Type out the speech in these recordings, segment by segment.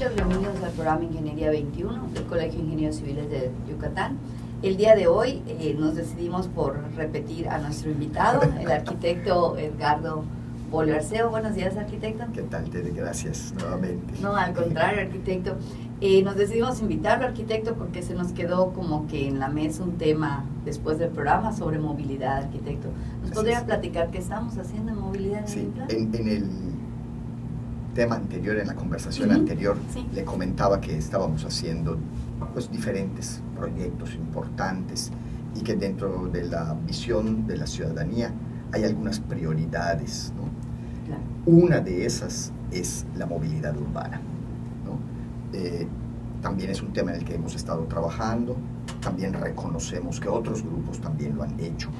escuchas, bienvenidos al programa Ingeniería 21 del Colegio de Ingenieros Civiles de Yucatán. El día de hoy eh, nos decidimos por repetir a nuestro invitado, el arquitecto Edgardo Bolarceo. Buenos días, arquitecto. ¿Qué tal, Tere? Gracias nuevamente. No, al contrario, arquitecto. Eh, nos decidimos invitarlo, arquitecto, porque se nos quedó como que en la mesa un tema después del programa sobre movilidad, arquitecto. ¿Nos podría platicar qué estamos haciendo en movilidad sí? En, en el tema anterior, en la conversación anterior, sí. le comentaba que estábamos haciendo pues, diferentes proyectos importantes y que dentro de la visión de la ciudadanía hay algunas prioridades. ¿no? Claro. Una de esas es la movilidad urbana. ¿no? Eh, también es un tema en el que hemos estado trabajando, también reconocemos que otros grupos también lo han hecho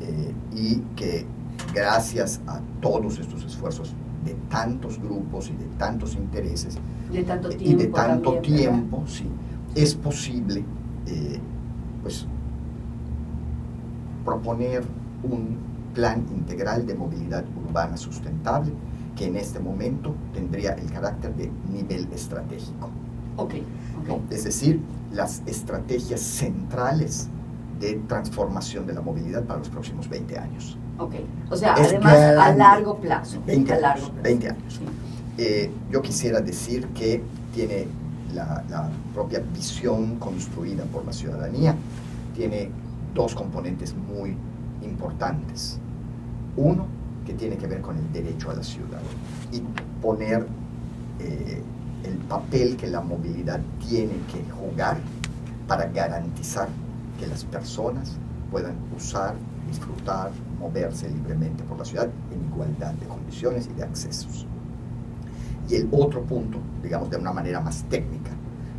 eh, y que gracias a todos estos esfuerzos de tantos grupos y de tantos intereses De tanto y de tanto también, ¿verdad? tiempo, sí, es posible eh, pues, proponer un plan integral de movilidad urbana sustentable que en este momento tendría el carácter de nivel estratégico. Ok, ¿no? ok. Es decir, las estrategias centrales de transformación de la movilidad para los próximos 20 años. Ok. O sea, Es además a largo plazo. 20 a años, largo plazo. 20 años. Sí. Eh, yo quisiera decir que tiene la, la propia visión construida por la ciudadanía, tiene dos componentes muy importantes. Uno, que tiene que ver con el derecho a la ciudad y poner eh, el papel que la movilidad tiene que jugar para garantizar que las personas puedan usar, disfrutar, moverse libremente por la ciudad en igualdad de condiciones y de accesos. Y el otro punto, digamos de una manera más técnica,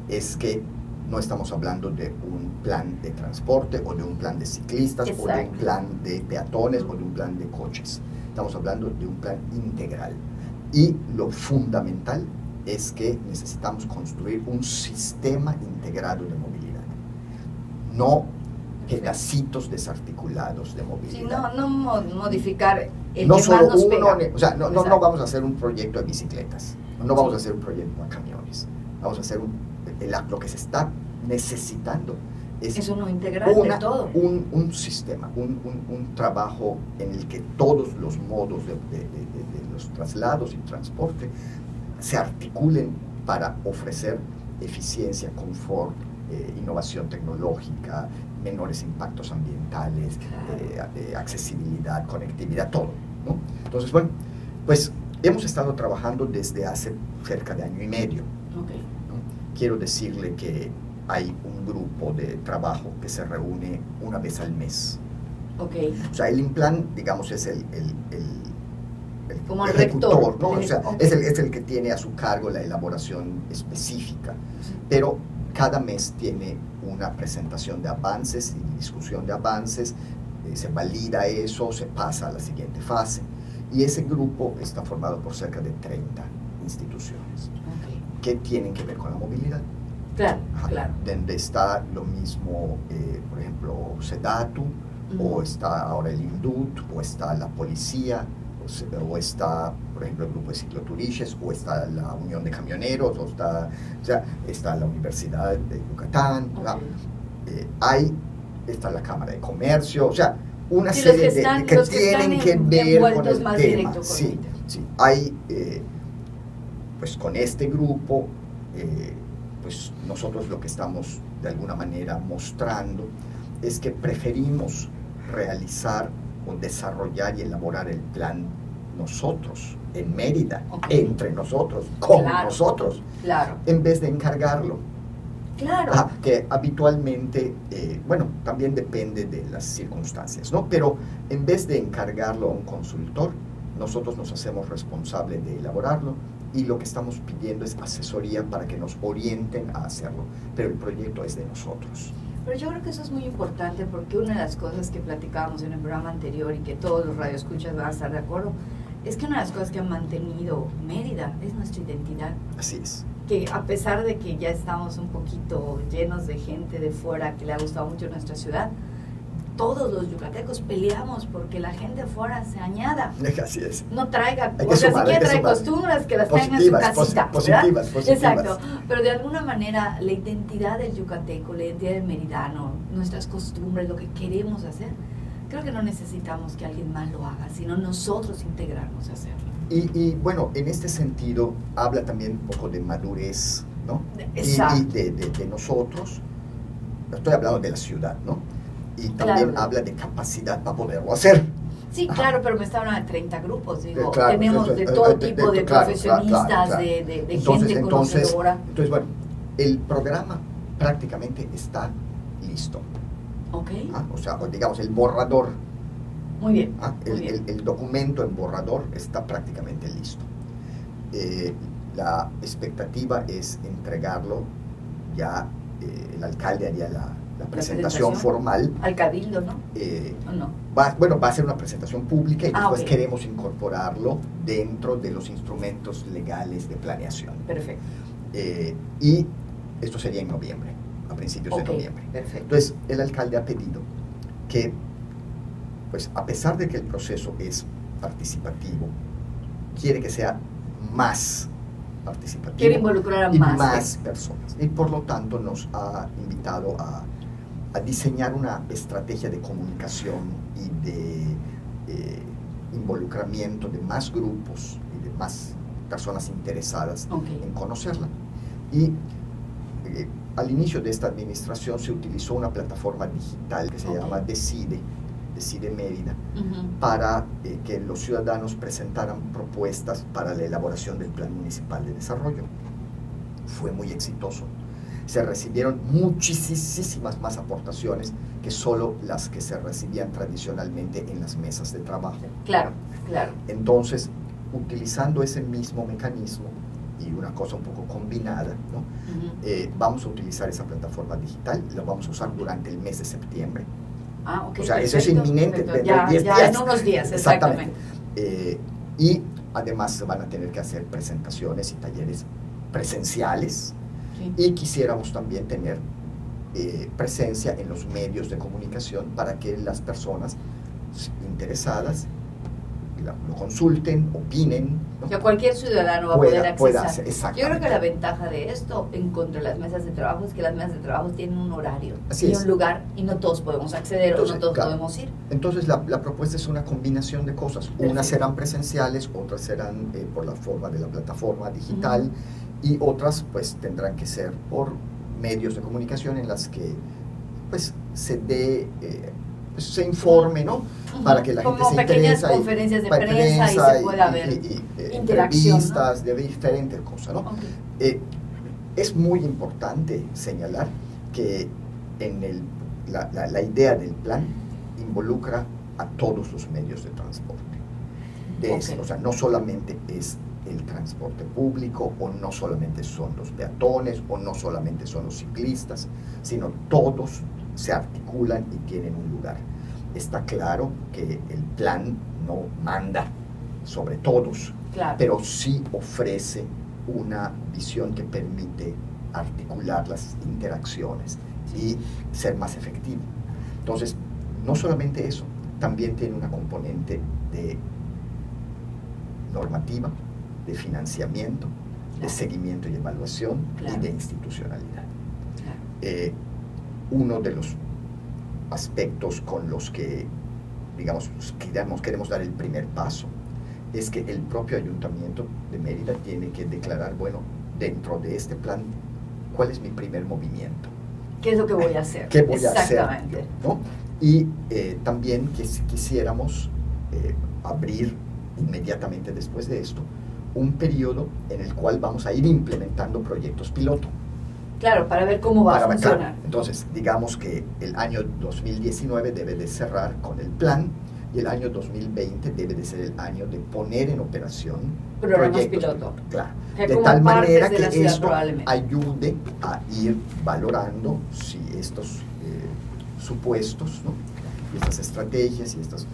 es que no estamos hablando de un plan de transporte o de un plan de ciclistas o de un Exacto. plan de peatones o de un plan de coches. Estamos hablando de un plan integral. Y lo fundamental es que necesitamos construir un sistema integrado de movilidad, no pedacitos desarticulados de movilidad. Sí, no, no mo- modificar el no que solo más nos uno, pega. o sea, no, no, no vamos a hacer un proyecto de bicicletas, no vamos Sí. a hacer un proyecto de camiones, vamos a hacer un, el- lo que se está necesitando es Es uno integral una- de todo. Un, un sistema, un, un- un trabajo en el que todos los modos de- de- de- de los traslados y transporte se articulen para ofrecer eficiencia, confort, eh, innovación tecnológica, menores impactos ambientales, eh, eh, accesibilidad, conectividad, todo. ¿no? Entonces, bueno, pues hemos estado trabajando desde hace cerca de año y medio. Ok. ¿no? Quiero decirle que hay un grupo de trabajo que se reúne una vez al mes. Ok. O sea, el Implan, digamos, es el, el, el- el Como el rector. ¿no? O sea, Ok. es, el, es el que tiene a su cargo la elaboración específica, pero cada mes tiene una presentación de avances y discusión de avances, eh, se valida eso, se pasa a la siguiente fase. Y ese grupo está formado por cerca de 30 instituciones Ok. que tienen que ver con la movilidad. Claro, Ajá, claro. Donde está lo mismo, eh, por ejemplo, SEDATU, Ujú. o está ahora el INDUT, o está la policía, o, se- o está, por ejemplo, el grupo de cicloturiches, o está la Unión de Camioneros, o está, o sea, está la Universidad de Yucatán. ¿verdad? Eh, hay, está la Cámara de Comercio, o sea, una Sí, serie que de- están- de que tienen que ver con el más tema. con sí, el sí, hay, eh, pues con este grupo, eh, pues nosotros lo que estamos de alguna manera mostrando es que preferimos realizar o desarrollar y elaborar el plan nosotros, en Mérida, entre nosotros, con Claro. nosotros, Claro. en vez de encargarlo. Claro. Ah, que habitualmente, eh, bueno, también depende de las circunstancias, ¿no? Pero en vez de encargarlo a un consultor, nosotros nos hacemos responsables de elaborarlo y lo que estamos pidiendo es asesoría para que nos orienten a hacerlo, pero el proyecto es de nosotros. Pero yo creo que eso es muy importante porque una de las cosas que platicábamos en el programa anterior y que todos los radioescuchas van a estar de acuerdo, es que una de las cosas que ha mantenido Mérida es nuestra identidad. Así es. Que a pesar de que ya estamos un poquito llenos de gente de fuera que le ha gustado mucho nuestra ciudad, todos los yucatecos peleamos porque la gente fuera se añada. Así es. No traiga, Hay o que sea, sumar, si quiere que sumar. costumbres, que las tenga en su Positivas, casita. positivas, ¿verdad? positivas. Exacto. Pero de alguna manera, la identidad del yucateco, la identidad del meridano, nuestras costumbres, lo que queremos hacer, creo que no necesitamos que alguien más lo haga, sino nosotros integrarnos a hacerlo. Y, y, bueno, en este sentido habla también un poco de madurez, ¿no? Y- Exacto. Y, de, de- de nosotros, estoy hablando de la ciudad, ¿no? Y también Claro. habla de capacidad para poderlo hacer. Sí, Ajá. claro, pero me está hablando de 30 grupos, digo, Eh, claro, tenemos eso, de eh, todo de- tipo de- de profesionistas, de, de- Entonces, gente entonces, entonces, bueno, el programa prácticamente está listo. Ok, ¿ah? O sea, digamos, el borrador, muy bien. ¿ah? muy bien. el- el documento en borrador está prácticamente listo. Eh, la expectativa es entregarlo, ya eh, el alcalde haría la, la presentación presentación. formal. Al cabildo, ¿no? eh, ¿O no? va, bueno, va a ser una presentación pública y Ah, después queremos incorporarlo dentro de los instrumentos legales de planeación. Perfecto. Eh, y esto sería en noviembre, a principios de noviembre. perfecto. Entonces, el alcalde ha pedido que, pues a pesar de que el proceso es participativo, quiere que sea más participativo Quiere involucrar a y más. más, personas. Y por lo tanto nos ha invitado a, a diseñar una estrategia de comunicación y de eh, involucramiento de más grupos y de más personas interesadas Ok. en conocerla. Y eh, al inicio de esta administración se utilizó una plataforma digital que se Ok. llama Decide, Decide Mérida, Ujú. para eh, que los ciudadanos presentaran propuestas para la elaboración del Plan Municipal de Desarrollo. Fue muy exitoso. Se recibieron muchísimas más aportaciones que solo las que se recibían tradicionalmente en las mesas de trabajo. Claro, claro. Entonces, utilizando ese mismo mecanismo y una cosa un poco combinada, ¿no? Eh, vamos a utilizar esa plataforma digital, la vamos a usar durante el mes de septiembre. Ah, ok. O sea, eso es inminente, de Ya, 10 ya días. en unos días, Exactamente. exactamente. Eh, y además se van a tener que hacer presentaciones y talleres presenciales Sí. y quisiéramos también tener eh, presencia en los medios de comunicación para que las personas interesadas la- lo consulten, opinen. ¿no? Sea, cualquier ciudadano va a Pueda- poder accesar. pueda hacer, Yo creo que la ventaja de esto en contra de las mesas de trabajo es que las mesas de trabajo tienen un horario Así y es. un lugar y no todos podemos acceder Entonces, o no todos claro. podemos ir. Entonces la, la propuesta es una combinación de cosas. Perfecto. Unas serán presenciales, otras serán eh, por la forma de la plataforma digital y otras pues tendrán que ser por medios de comunicación en las que pues se dé, eh, pues, se informe, ¿no? Para que la gente Como se pequeñas interesa y- conferencias de prensa, y se pueda ver y- y, eh, interacción, ¿no? entrevistas de diferentes cosas, ¿no? Ok. Eh, es muy importante señalar que en el, la, la- la idea del plan involucra a todos los medios de transporte. De- Ok. O sea, no solamente es el transporte público o no solamente son los peatones o no solamente son los ciclistas, sino todos se articulan y tienen un lugar. Está claro que el plan no manda sobre todos, Claro. pero sí ofrece una visión que permite articular las interacciones y ser más efectivo. Entonces, no solamente eso, también tiene una componente de normativa, de financiamiento, de Claro. seguimiento y evaluación Claro. y de institucionalidad. Claro. Eh, uno de los aspectos con los que, digamos, queremos, queremos dar el primer paso es que el propio ayuntamiento de Mérida tiene que declarar, bueno, dentro de este plan, ¿cuál es mi primer movimiento? ¿Qué es lo que voy a hacer? ¿Qué voy a hacer? Exactamente. yo, ¿no? Y eh, también que si quisiéramos eh, abrir inmediatamente después de esto un periodo en el cual vamos a ir implementando proyectos piloto. Claro, para ver cómo va para a funcionar. Entonces, digamos que el año 2019 debe de cerrar con el plan y el año 2020 debe de ser el año de poner en operación Programas proyectos piloto. Claro. Que De tal manera de que ciudad, esto ayude a ir valorando si estos eh, supuestos, ¿no? y estas estrategias y estas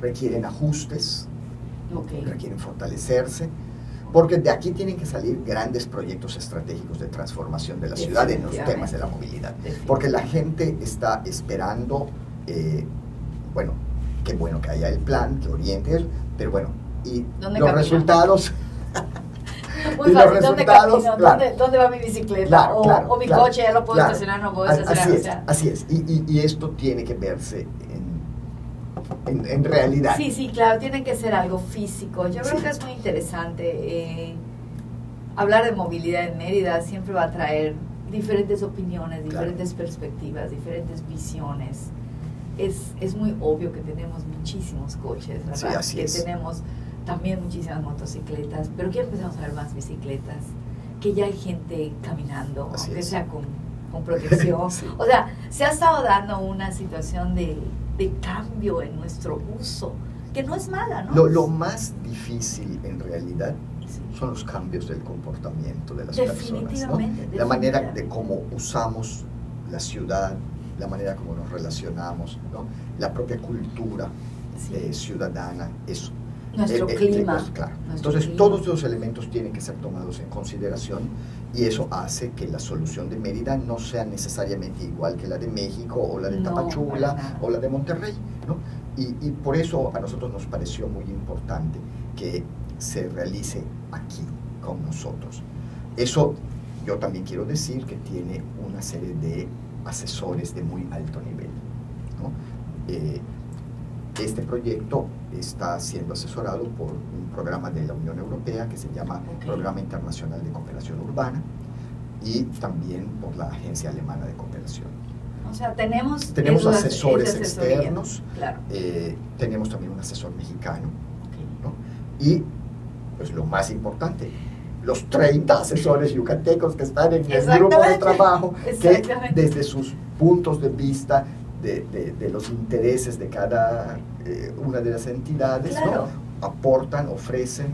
requieren ajustes, Ok. requieren fortalecerse Porque de aquí tienen que salir grandes proyectos estratégicos de transformación de la ciudad en los temas de la movilidad. Porque la gente está esperando, eh, bueno, qué bueno que haya el plan, que oriente, pero bueno, y los resultados... Muy fácil, ¿dónde camino? ¿Dónde, va mi bicicleta? o, mi coche, ya lo puedo estacionar, no puedo estacionar. Así es, así es. Y, y, esto tiene que verse en, en, realidad. Sí, sí, claro, tiene que ser algo físico. Yo creo que es muy interesante. Eh, hablar de movilidad en Mérida siempre va a traer diferentes opiniones, diferentes perspectivas, diferentes visiones. Es, es, muy obvio que tenemos muchísimos coches, ¿verdad? que tenemos también muchísimas motocicletas, pero que empezamos a ver más bicicletas, que ya hay gente caminando, aunque sea con, con protección. O sea, se ha estado dando una situación de, de, cambio en nuestro uso, que no es mala, ¿no? Lo, lo más difícil en realidad son los cambios del comportamiento de las personas. ¿no? La manera de cómo usamos la ciudad, la manera como nos relacionamos, ¿no? la propia cultura eh, ciudadana, eso nuestro eh, eh, clima. Pues, claro. Entonces, todos esos elementos tienen que ser tomados en consideración y eso hace que la solución de Mérida no sea necesariamente igual que la de México o la de Tapachula o la de Monterrey. ¿no? Y, y, por eso a nosotros nos pareció muy importante que se realice aquí con nosotros. Eso yo también quiero decir que tiene una serie de asesores de muy alto nivel. ¿no? Eh, este proyecto está siendo asesorado por un programa de la Unión Europea que se llama Programa Internacional de Cooperación Urbana y también por la Agencia Alemana de Cooperación. O sea, tenemos, tenemos asesores externos, eh, tenemos también un asesor mexicano y pues lo más importante, los 30 asesores yucatecos que están en el grupo de trabajo, que desde sus puntos de vista de, los intereses de cada eh, una de las entidades, aportan, ofrecen,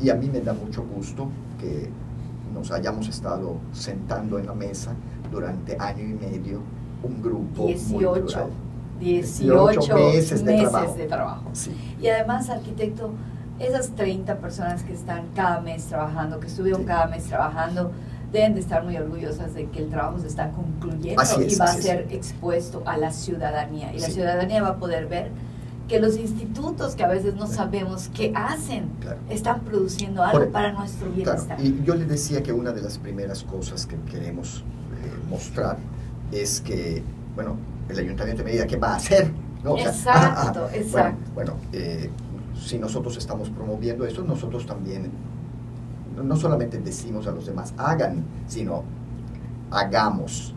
y a mí me da mucho gusto que nos hayamos estado sentando en la mesa durante año y medio un grupo 18, 18, meses, de trabajo. Y además, arquitecto, esas 30 personas que están cada mes trabajando, que estuvieron cada mes trabajando, deben de estar muy orgullosas de que el trabajo se está concluyendo y va a ser expuesto a la ciudadanía. Y la ciudadanía va a poder ver que los institutos que a veces no sabemos qué hacen, están produciendo algo para nuestro bienestar. Y yo le decía que una de las primeras cosas que queremos eh, mostrar es que, bueno, el ayuntamiento me diga qué va a hacer. ¿no? exacto, exacto. Bueno, eh, si nosotros estamos promoviendo esto, nosotros también no solamente decimos a los demás hagan, sino hagamos.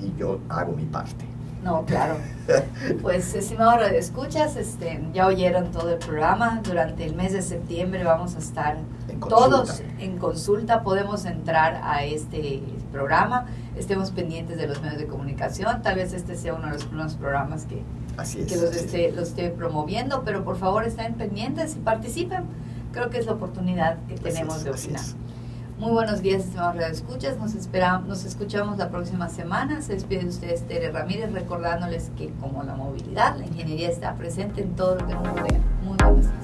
Y yo hago mi parte. No, claro. Pues, estimado Radio Escuchas, este, ya oyeron todo el programa. Durante el mes de septiembre vamos a estar todos en consulta. Podemos entrar a este programa. Estemos pendientes de los medios de comunicación. Tal vez este sea uno de los primeros programas que, que los, esté, los esté promoviendo. Pero por favor, estén pendientes y participen creo que es la oportunidad que tenemos de opinar. Muy buenos días, estimados escuchas. Nos, esperamos, nos escuchamos la próxima semana. Se despide de ustedes Tere Ramírez, recordándoles que como la movilidad, la ingeniería está presente en todo lo que nos rodea. Muy buenos días.